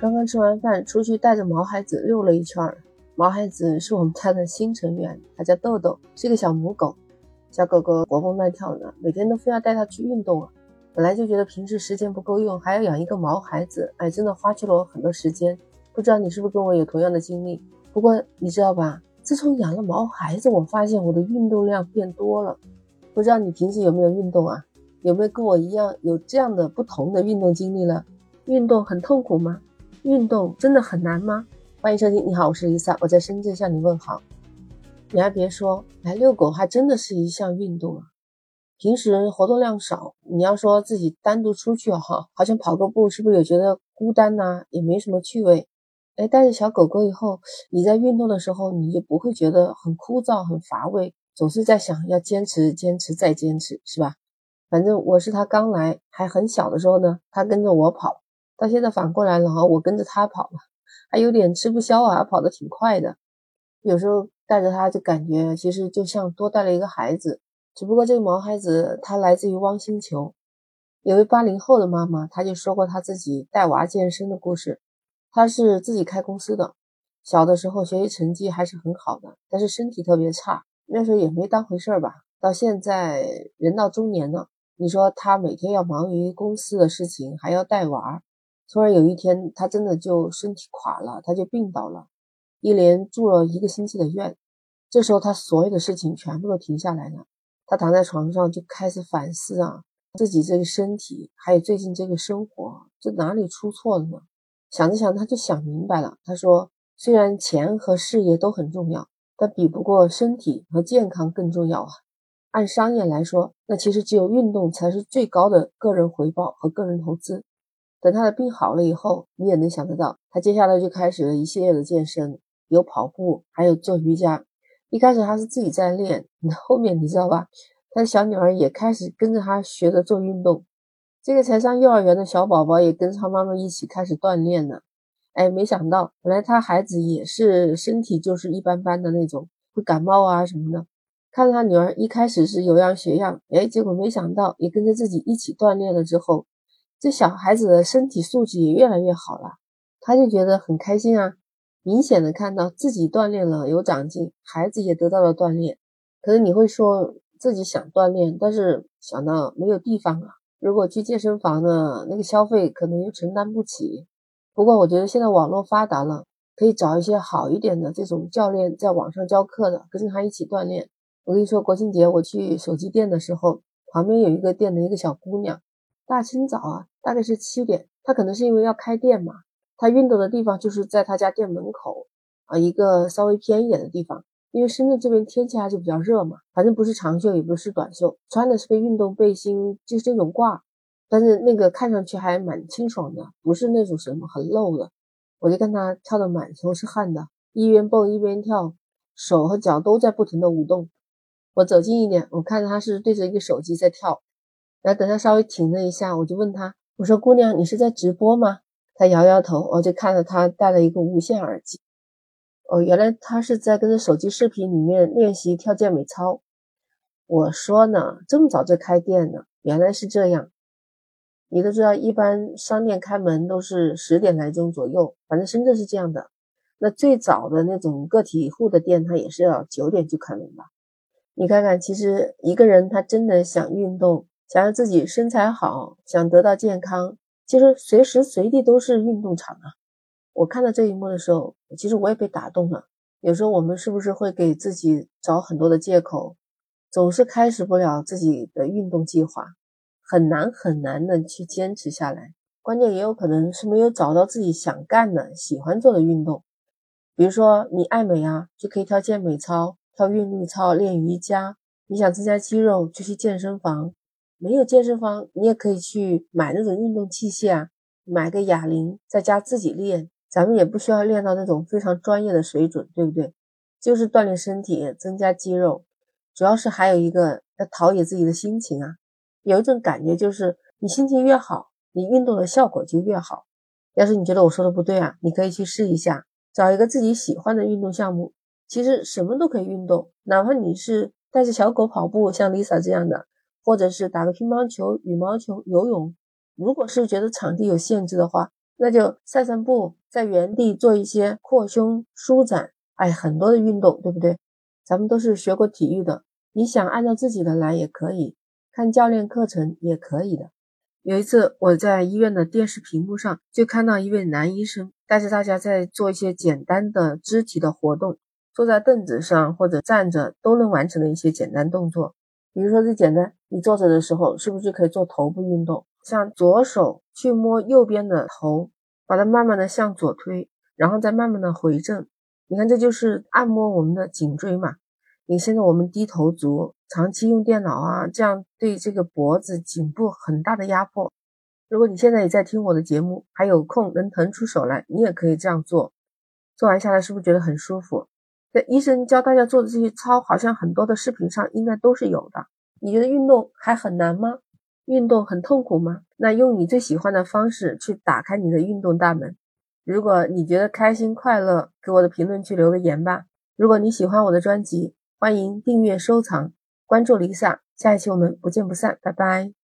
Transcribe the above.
刚刚吃完饭，出去带着毛孩子溜了一圈。毛孩子是我们家的新成员，他叫豆豆，是个小母狗。小狗狗活蹦乱跳的，每天都非要带它去运动啊。本来就觉得平时时间不够用，还要养一个毛孩子，哎，真的花去了我很多时间。不知道你是不是跟我有同样的经历？不过你知道吧，自从养了毛孩子，我发现我的运动量变多了。不知道你平时有没有运动啊？有没有跟我一样有这样的不同的运动经历了？运动很痛苦吗？运动真的很难吗？欢迎收听，你好，我是 Lisa，我在深圳向你问好。你还别说，来遛狗还真的是一项运动啊。平时活动量少，你要说自己单独出去哈，好像跑个步是不是也觉得孤单呐？也没什么趣味。哎，带着小狗狗以后，你在运动的时候，你就不会觉得很枯燥、很乏味，总是在想要坚持、坚持再坚持，是吧？反正我是他刚来还很小的时候呢，他跟着我跑。到现在反过来了哈，我跟着他跑了，还有点吃不消啊，跑得挺快的。有时候带着他就感觉其实就像多带了一个孩子，只不过这个毛孩子他来自于汪星球，有位八零后的妈妈，她就说过她自己带娃健身的故事。她是自己开公司的，小的时候学习成绩还是很好的，但是身体特别差，那时候也没当回事儿吧。到现在人到中年了，你说她每天要忙于公司的事情，还要带娃。突然有一天，他真的就身体垮了，他就病倒了，一连住了一个星期的院。这时候，他所有的事情全部都停下来了。他躺在床上就开始反思啊，自己这个身体，还有最近这个生活，这哪里出错了呢？想着想，他就想明白了。他说：“虽然钱和事业都很重要，但比不过身体和健康更重要啊。按商业来说，那其实只有运动才是最高的个人回报和个人投资。”等他的病好了以后，你也能想得到，他接下来就开始了一系列的健身，有跑步，还有做瑜伽。一开始他是自己在练，后面你知道吧？他的小女儿也开始跟着他学着做运动。这个才上幼儿园的小宝宝也跟着他妈妈一起开始锻炼了。哎，没想到，本来他孩子也是身体就是一般般的那种，会感冒啊什么的。看着他女儿一开始是有样学样，哎，结果没想到也跟着自己一起锻炼了之后。这小孩子的身体素质也越来越好了，他就觉得很开心啊，明显的看到自己锻炼了有长进，孩子也得到了锻炼。可是你会说自己想锻炼，但是想到没有地方啊，如果去健身房呢，那个消费可能又承担不起。不过我觉得现在网络发达了，可以找一些好一点的这种教练在网上教课的，跟着他一起锻炼。我跟你说，国庆节我去手机店的时候，旁边有一个店的一个小姑娘。大清早啊，大概是七点，他可能是因为要开店嘛，他运动的地方就是在他家店门口啊，一个稍微偏一点的地方。因为深圳这边天气还是比较热嘛，反正不是长袖，也不是短袖，穿的是个运动背心，就是这种褂，但是那个看上去还蛮清爽的，不是那种什么很露的。我就看他跳的满头是汗的，一边蹦一边跳，手和脚都在不停的舞动。我走近一点，我看他是对着一个手机在跳。然后等他稍微停了一下，我就问他：“我说姑娘，你是在直播吗？”他摇摇头，我就看到他戴了一个无线耳机。哦，原来他是在跟着手机视频里面练习跳健美操。我说呢，这么早就开店了，原来是这样。你都知道，一般商店开门都是十点来钟左右，反正深圳是这样的。那最早的那种个体户的店，他也是要九点就开门吧？你看看，其实一个人他真的想运动。想要自己身材好，想得到健康，其实随时随地都是运动场啊！我看到这一幕的时候，其实我也被打动了。有时候我们是不是会给自己找很多的借口，总是开始不了自己的运动计划，很难很难的去坚持下来。关键也有可能是没有找到自己想干的、喜欢做的运动。比如说你爱美啊，就可以跳健美操、跳韵律操、练瑜伽；你想增加肌肉，就去健身房。没有健身房，你也可以去买那种运动器械啊，买个哑铃，在家自己练。咱们也不需要练到那种非常专业的水准，对不对？就是锻炼身体，增加肌肉，主要是还有一个要陶冶自己的心情啊。有一种感觉就是，你心情越好，你运动的效果就越好。要是你觉得我说的不对啊，你可以去试一下，找一个自己喜欢的运动项目。其实什么都可以运动，哪怕你是带着小狗跑步，像 Lisa 这样的。或者是打个乒乓球、羽毛球、游泳。如果是觉得场地有限制的话，那就散散步，在原地做一些扩胸舒展，哎，很多的运动，对不对？咱们都是学过体育的，你想按照自己的来也可以，看教练课程也可以的。有一次我在医院的电视屏幕上就看到一位男医生带着大家在做一些简单的肢体的活动，坐在凳子上或者站着都能完成的一些简单动作。比如说最简单，你坐着的时候是不是就可以做头部运动？像左手去摸右边的头，把它慢慢的向左推，然后再慢慢的回正。你看，这就是按摩我们的颈椎嘛。你现在我们低头族，长期用电脑啊，这样对这个脖子、颈部很大的压迫。如果你现在也在听我的节目，还有空能腾出手来，你也可以这样做。做完下来是不是觉得很舒服？在医生教大家做的这些操，好像很多的视频上应该都是有的。你觉得运动还很难吗？运动很痛苦吗？那用你最喜欢的方式去打开你的运动大门。如果你觉得开心快乐，给我的评论区留个言吧。如果你喜欢我的专辑，欢迎订阅、收藏、关注 Lisa。下一期我们不见不散，拜拜。